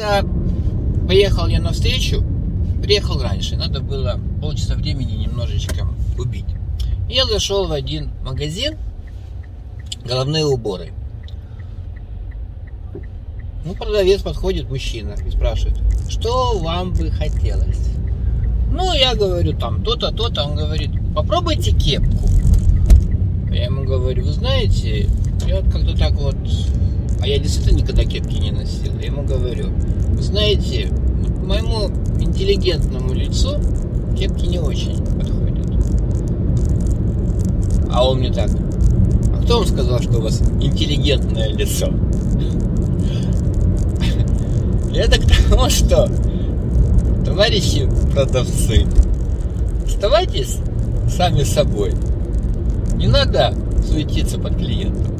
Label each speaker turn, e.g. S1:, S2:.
S1: как-то поехал я на встречу, приехал раньше, надо было полчаса времени немножечко убить. Я зашел в один магазин, головные уборы. Ну, продавец подходит, мужчина, и спрашивает, что вам бы хотелось? Ну, я говорю, там, то-то, то-то. Он говорит, попробуйте кепку. Я ему говорю, вы знаете, я как-то так вот... А я действительно никогда кепки не носил. Я ему говорю, вы знаете, моему интеллигентному лицу кепки не очень подходят. А он мне так, а кто вам сказал, что у вас интеллигентное лицо? Это к тому, что товарищи продавцы, оставайтесь сами собой. Не надо суетиться под клиентом.